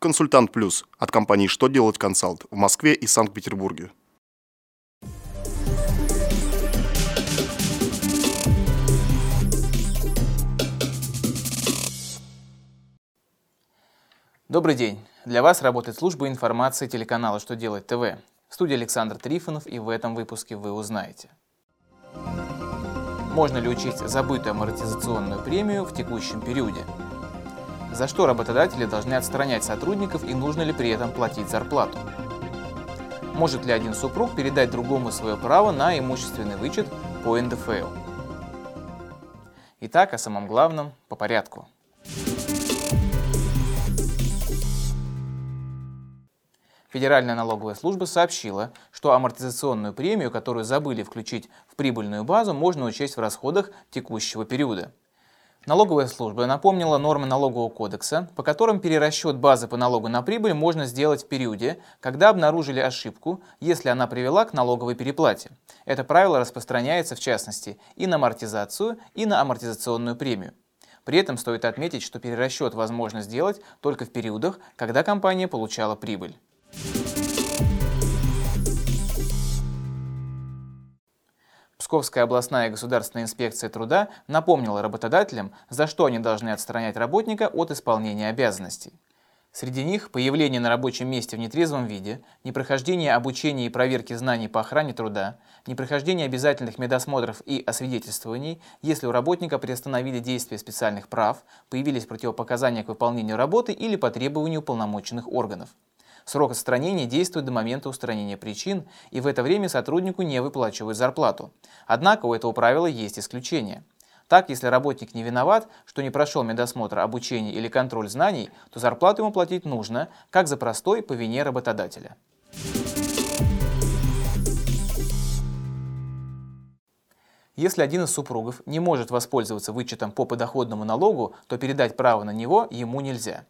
Консультант Плюс от компании «Что делать консалт» в Москве и Санкт-Петербурге. Добрый день. Для вас работает служба информации телеканала «Что делать ТВ». В студии Александр Трифонов и в этом выпуске вы узнаете. Можно ли учесть забытую амортизационную премию в текущем периоде? За что работодатели должны отстранять сотрудников и нужно ли при этом платить зарплату? Может ли один супруг передать другому свое право на имущественный вычет по НДФЛ? Итак, о самом главном по порядку. Федеральная налоговая служба сообщила, что амортизационную премию, которую забыли включить в прибыльную базу, можно учесть в расходах текущего периода. Налоговая служба напомнила нормы налогового кодекса, по которым перерасчет базы по налогу на прибыль можно сделать в периоде, когда обнаружили ошибку, если она привела к налоговой переплате. Это правило распространяется в частности и на амортизацию, и на амортизационную премию. При этом стоит отметить, что перерасчет возможно сделать только в периодах, когда компания получала прибыль. Псковская областная государственная инспекция труда напомнила работодателям, за что они должны отстранять работника от исполнения обязанностей. Среди них появление на рабочем месте в нетрезвом виде, непрохождение обучения и проверки знаний по охране труда, непрохождение обязательных медосмотров и освидетельствований, если у работника приостановили действие специальных прав, появились противопоказания к выполнению работы или по требованию полномоченных органов. Срок отстранения действует до момента устранения причин, и в это время сотруднику не выплачивают зарплату. Однако у этого правила есть исключение. Так, если работник не виноват, что не прошел медосмотр, обучение или контроль знаний, то зарплату ему платить нужно, как за простой по вине работодателя. Если один из супругов не может воспользоваться вычетом по подоходному налогу, то передать право на него ему нельзя.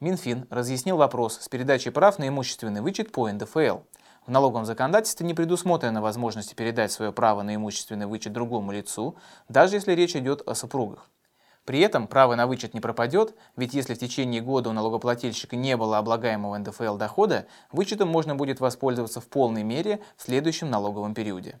Минфин разъяснил вопрос с передачей прав на имущественный вычет по НДФЛ. В налоговом законодательстве не предусмотрена возможность передать свое право на имущественный вычет другому лицу, даже если речь идет о супругах. При этом право на вычет не пропадет, ведь если в течение года у налогоплательщика не было облагаемого НДФЛ дохода, вычетом можно будет воспользоваться в полной мере в следующем налоговом периоде.